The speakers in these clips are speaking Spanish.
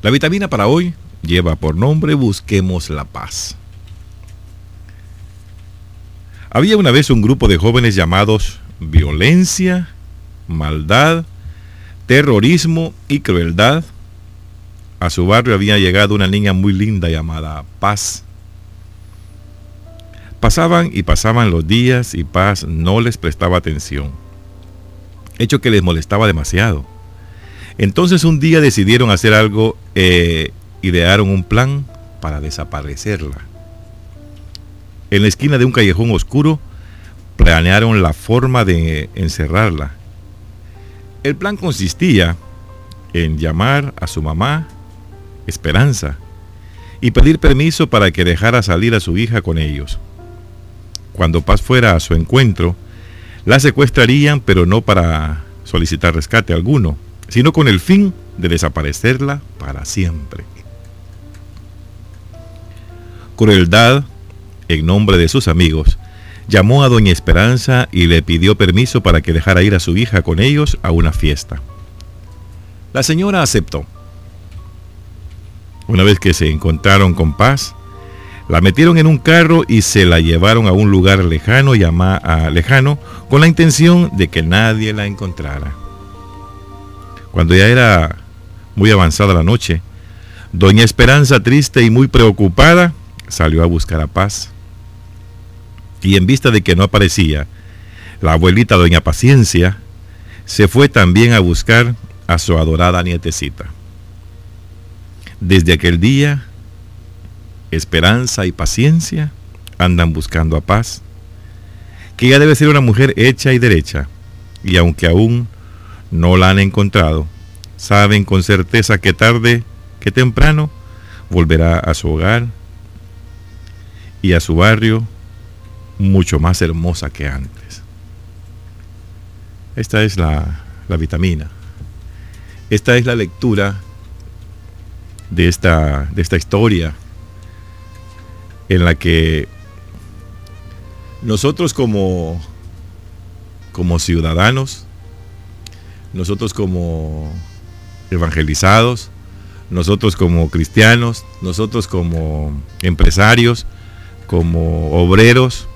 La vitamina para hoy lleva por nombre Busquemos la paz. Había una vez un grupo de jóvenes llamados violencia, maldad, terrorismo y crueldad. A su barrio había llegado una niña muy linda llamada Paz. Pasaban y pasaban los días y Paz no les prestaba atención, hecho que les molestaba demasiado. Entonces un día decidieron hacer algo, eh, idearon un plan para desaparecerla. En la esquina de un callejón oscuro, planearon la forma de encerrarla. El plan consistía en llamar a su mamá, Esperanza, y pedir permiso para que dejara salir a su hija con ellos. Cuando Paz fuera a su encuentro, la secuestrarían, pero no para solicitar rescate alguno, sino con el fin de desaparecerla para siempre. Crueldad, en nombre de sus amigos, llamó a doña Esperanza y le pidió permiso para que dejara ir a su hija con ellos a una fiesta. La señora aceptó. Una vez que se encontraron con paz, la metieron en un carro y se la llevaron a un lugar lejano, lejano, con la intención de que nadie la encontrara. Cuando ya era muy avanzada la noche, doña Esperanza, triste y muy preocupada, salió a buscar a Paz. Y en vista de que no aparecía, la abuelita doña Paciencia se fue también a buscar a su adorada nietecita. Desde aquel día, esperanza y paciencia andan buscando a paz, que ella debe ser una mujer hecha y derecha, y aunque aún no la han encontrado, saben con certeza que tarde que temprano volverá a su hogar y a su barrio mucho más hermosa que antes. Esta es la, la vitamina. Esta es la lectura de esta, de esta historia en la que nosotros como, como ciudadanos, nosotros como evangelizados, nosotros como cristianos, nosotros como empresarios, como obreros,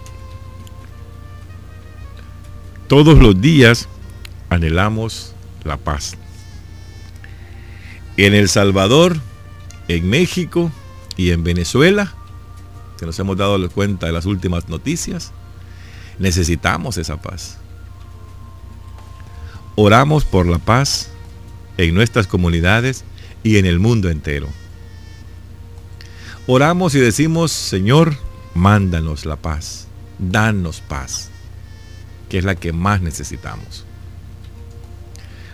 todos los días anhelamos la paz. En El Salvador, en México y en Venezuela, que nos hemos dado cuenta de las últimas noticias, necesitamos esa paz. Oramos por la paz en nuestras comunidades y en el mundo entero. Oramos y decimos, Señor, mándanos la paz, danos paz, que es la que más necesitamos.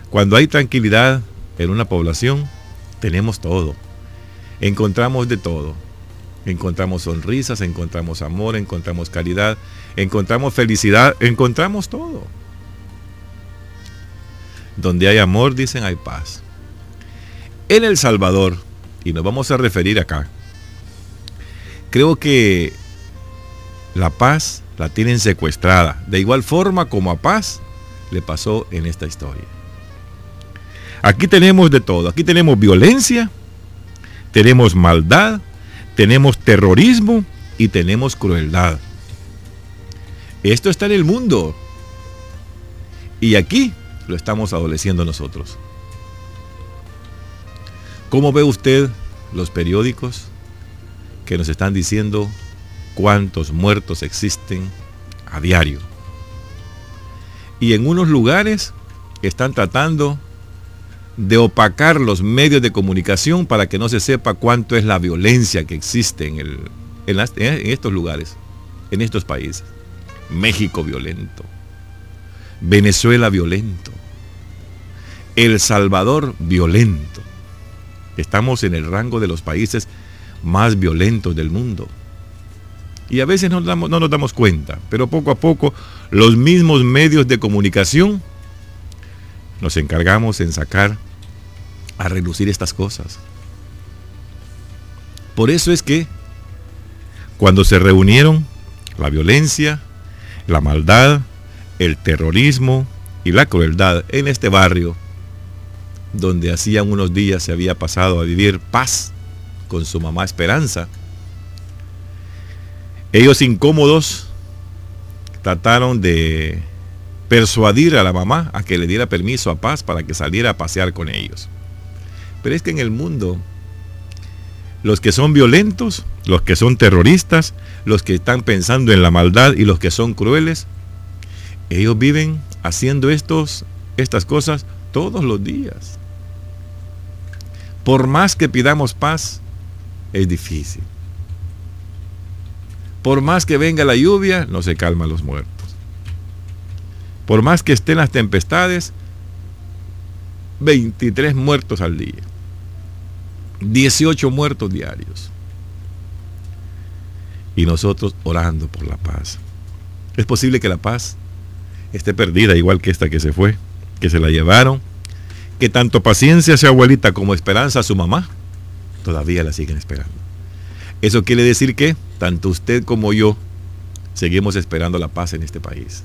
Cuando hay tranquilidad en una población, tenemos todo. Encontramos de todo Encontramos sonrisas, encontramos amor, encontramos caridad, encontramos felicidad, encontramos todo. Donde hay amor, dicen, hay paz. En El Salvador, y nos vamos a referir acá, creo que la paz la tienen secuestrada, de igual forma como a paz le pasó en esta historia. Aquí tenemos de todo, aquí tenemos violencia, tenemos maldad, tenemos terrorismo y tenemos crueldad. Esto está en el mundo. Y aquí lo estamos adoleciendo nosotros. ¿Cómo ve usted los periódicos que nos están diciendo cuántos muertos existen a diario? Y en unos lugares están tratando de opacar los medios de comunicación para que no se sepa cuánto es la violencia que existe en, el, en, estos lugares, en estos países. México violento, Venezuela violento, El Salvador violento. Estamos en el rango de los países más violentos del mundo. Y a veces no, no nos damos cuenta, pero poco a poco los mismos medios de comunicación nos encargamos en sacar a relucir estas cosas. Por eso es que cuando se reunieron la violencia, la maldad, el terrorismo y la crueldad en este barrio, donde hacía unos días se había pasado a vivir paz con su mamá Esperanza. Ellos incómodos trataron de persuadir a la mamá a que le diera permiso a Paz para que saliera a pasear con ellos. Pero es que en el mundo, los que son violentos, los que son terroristas, los que están pensando en la maldad y los que son crueles, ellos viven haciendo estos, estas cosas todos los días. Por más que pidamos paz, es difícil. Por más que venga la lluvia, no se calman los muertos. Por más que estén las tempestades, 23 muertos al día. 18 muertos diarios. Y nosotros orando por la paz. Es posible que la paz esté perdida, igual que esta que se fue, que se la llevaron, que tanto paciencia su abuelita como esperanza a su mamá, todavía la siguen esperando. Eso quiere decir que tanto usted como yo seguimos esperando la paz en este país.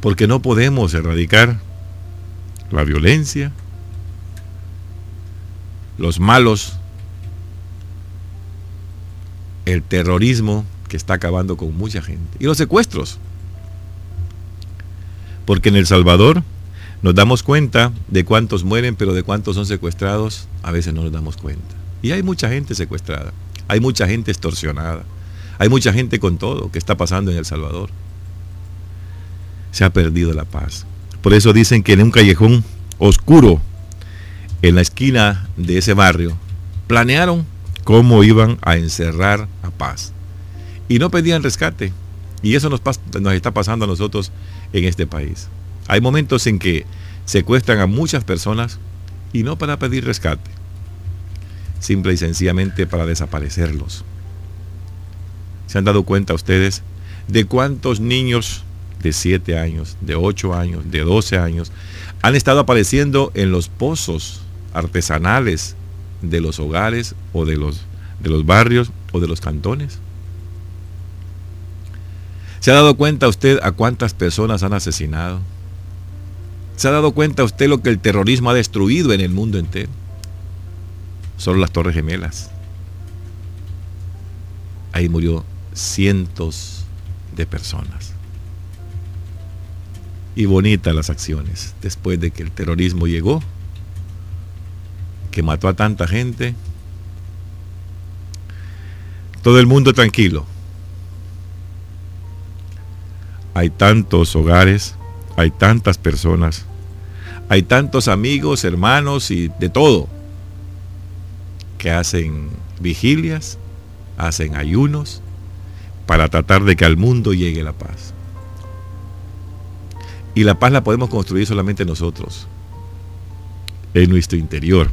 Porque no podemos erradicar la violencia, los malos, el terrorismo que está acabando con mucha gente y los secuestros. Porque en El Salvador nos damos cuenta de cuántos mueren, pero de cuántos son secuestrados, a veces no nos damos cuenta. Y hay mucha gente secuestrada, hay mucha gente extorsionada, hay mucha gente con todo que está pasando en El Salvador se ha perdido la paz. Por eso dicen que en un callejón oscuro, en la esquina de ese barrio, planearon cómo iban a encerrar a paz. Y no pedían rescate. Y eso nos, nos está pasando a nosotros en este país. Hay momentos en que secuestran a muchas personas y no para pedir rescate, simple y sencillamente para desaparecerlos. ¿Se han dado cuenta ustedes de cuántos niños de 7 años, de 8 años, de 12 años, han estado apareciendo en los pozos artesanales de los hogares o de los, de los barrios o de los cantones. ¿Se ha dado cuenta usted a cuántas personas han asesinado? ¿Se ha dado cuenta usted lo que el terrorismo ha destruido en el mundo entero? Son las Torres Gemelas. Ahí murió cientos de personas y bonitas las acciones después de que el terrorismo llegó, que mató a tanta gente. Todo el mundo tranquilo. Hay tantos hogares, hay tantas personas, hay tantos amigos, hermanos y de todo que hacen vigilias, hacen ayunos para tratar de que al mundo llegue la paz. Y la paz la podemos construir solamente nosotros, en nuestro interior.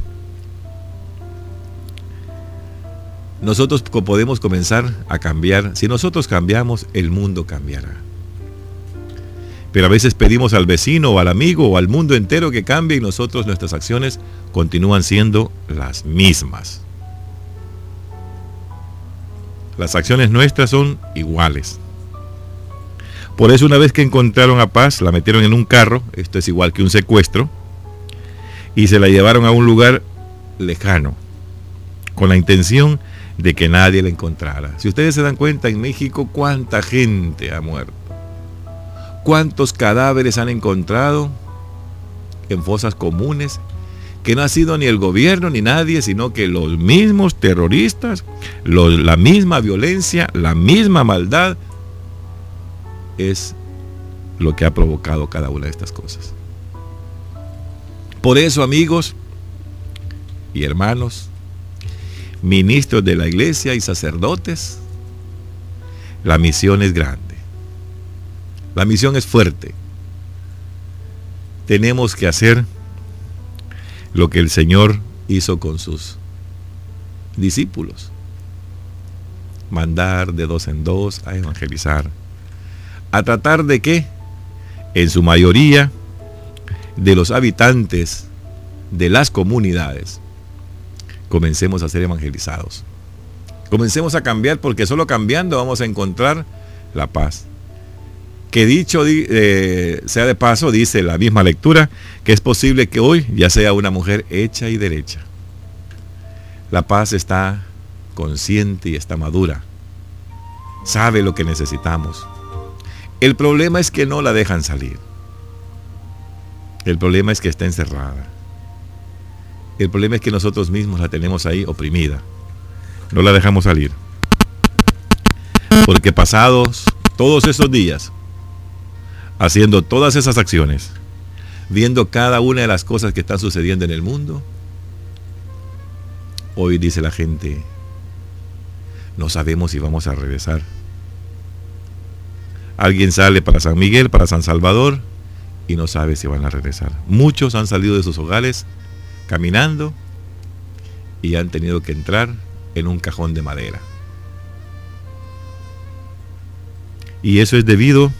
Nosotros podemos comenzar a cambiar. Si nosotros cambiamos, el mundo cambiará. Pero a veces pedimos al vecino o al amigo o al mundo entero que cambie y nosotros nuestras acciones continúan siendo las mismas. Las acciones nuestras son iguales. Por eso una vez que encontraron a Paz, la metieron en un carro, esto es igual que un secuestro, y se la llevaron a un lugar lejano, con la intención de que nadie la encontrara. Si ustedes se dan cuenta, en México cuánta gente ha muerto, cuántos cadáveres han encontrado en fosas comunes, que no ha sido ni el gobierno ni nadie, sino que los mismos terroristas, la misma violencia, la misma maldad, es lo que ha provocado cada una de estas cosas. Por eso, amigos y hermanos, ministros de la iglesia y sacerdotes, la misión es grande. La misión es fuerte. Tenemos que hacer lo que el Señor hizo con sus discípulos. Mandar de dos en dos a evangelizar a tratar de que, en su mayoría, de los habitantes de las comunidades, comencemos a ser evangelizados. Comencemos a cambiar porque solo cambiando vamos a encontrar la paz. Que dicho eh, sea de paso, dice la misma lectura, que es posible que hoy ya sea una mujer hecha y derecha. La paz está consciente y está madura. Sabe lo que necesitamos. El problema es que no la dejan salir. El problema es que está encerrada. El problema es que nosotros mismos la tenemos ahí oprimida. No la dejamos salir. Porque pasados todos esos días, haciendo todas esas acciones, viendo cada una de las cosas que están sucediendo en el mundo, hoy dice la gente, no sabemos si vamos a regresar. Alguien sale para San Miguel, para San Salvador, y no sabe si van a regresar. Muchos han salido de sus hogares caminando y han tenido que entrar en un cajón de madera. Y eso es debido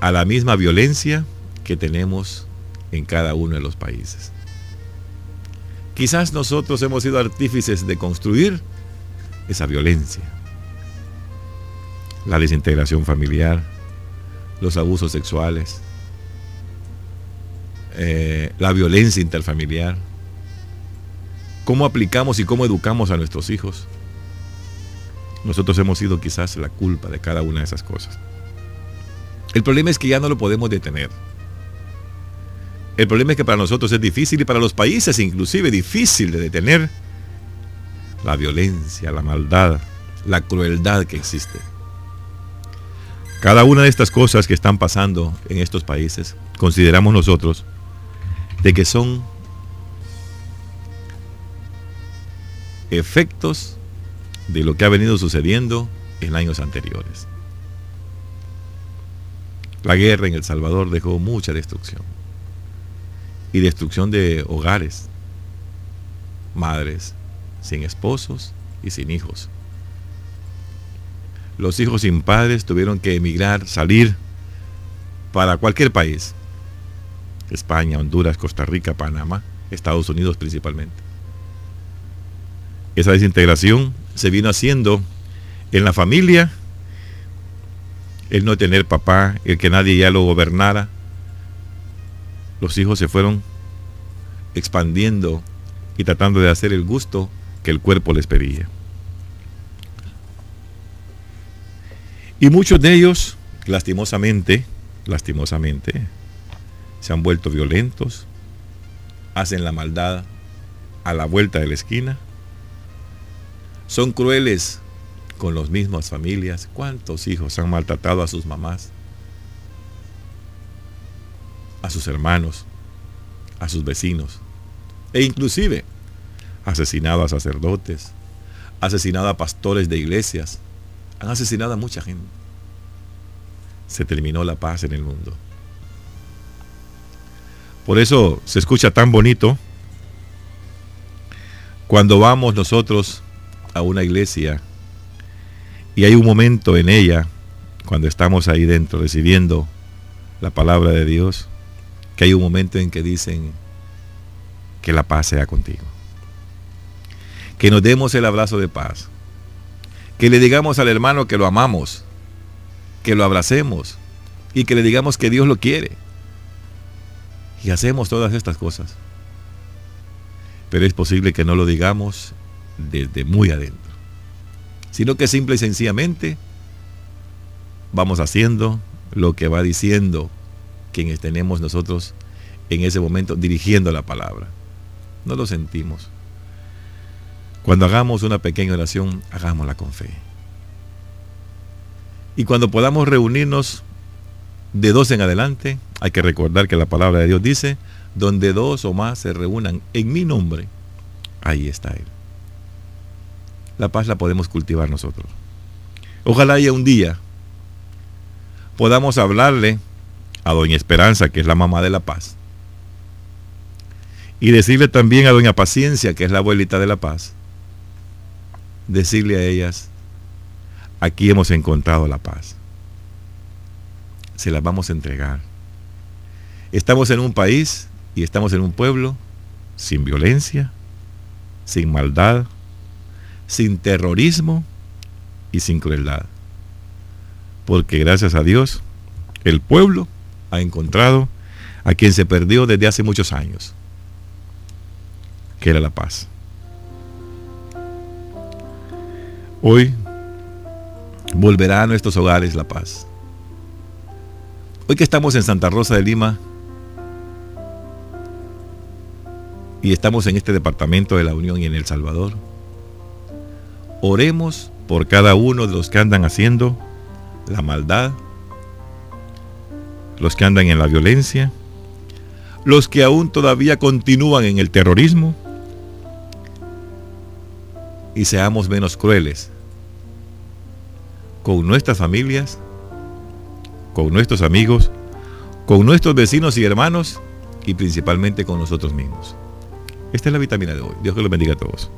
a la misma violencia que tenemos en cada uno de los países. Quizás nosotros hemos sido artífices de construir esa violencia, la desintegración familiar, los abusos sexuales, eh, la violencia interfamiliar, cómo aplicamos y cómo educamos a nuestros hijos. Nosotros hemos sido quizás la culpa de cada una de esas cosas. El problema es que ya no lo podemos detener. El problema es que para nosotros es difícil y para los países inclusive difícil de detener la violencia, la maldad, la crueldad que existe. Cada una de estas cosas que están pasando en estos países, consideramos nosotros de que son efectos de lo que ha venido sucediendo en años anteriores. La guerra en El Salvador dejó mucha destrucción. Y destrucción de hogares, madres sin esposos y sin hijos. Los hijos sin padres tuvieron que emigrar, salir para cualquier país. España, Honduras, Costa Rica, Panamá, Estados Unidos principalmente. Esa desintegración se vino haciendo en la familia el no tener papá, el que nadie ya lo gobernara. Los hijos se fueron expandiendo y tratando de hacer el gusto que el cuerpo les pedía. Y muchos de ellos, lastimosamente, lastimosamente, se han vuelto violentos, hacen la maldad a la vuelta de la esquina, son crueles con las mismas familias. ¿Cuántos hijos han maltratado a sus mamás? A sus hermanos, a sus vecinos. E inclusive asesinado a sacerdotes, asesinado a pastores de iglesias. Han asesinado a mucha gente. Se terminó la paz en el mundo. Por eso se escucha tan bonito cuando vamos nosotros a una iglesia y hay un momento en ella, cuando estamos ahí dentro recibiendo la palabra de Dios, que hay un momento en que dicen que la paz sea contigo. Que nos demos el abrazo de paz. Que le digamos al hermano que lo amamos, que lo abracemos y que le digamos que Dios lo quiere. Y hacemos todas estas cosas. Pero es posible que no lo digamos desde muy adentro sino que simple y sencillamente vamos haciendo lo que va diciendo quienes tenemos nosotros en ese momento dirigiendo la palabra. No lo sentimos. Cuando hagamos una pequeña oración, hagámosla con fe. Y cuando podamos reunirnos de dos en adelante, hay que recordar que la palabra de Dios dice, donde dos o más se reúnan en mi nombre, ahí está Él la paz la podemos cultivar nosotros. Ojalá haya un día podamos hablarle a Doña Esperanza, que es la mamá de la paz, y decirle también a Doña Paciencia, que es la abuelita de la paz, decirle a ellas, aquí hemos encontrado la paz. Se las vamos a entregar. Estamos en un país y estamos en un pueblo sin violencia, sin maldad, sin terrorismo y sin crueldad. porque gracias a Dios el pueblo ha encontrado a quien se perdió desde hace muchos años, que era la paz. Hoy volverá a nuestros hogares la paz. Hoy que estamos en Santa Rosa de Lima y estamos en este departamento de la Unión y en El Salvador, oremos por cada uno de los que andan haciendo la maldad, los que andan en la violencia, los que aún todavía continúan en el terrorismo, y seamos menos crueles con nuestras familias, con nuestros amigos, con nuestros vecinos y hermanos y principalmente con nosotros mismos. Esta es la vitamina de hoy. Dios que los bendiga a todos.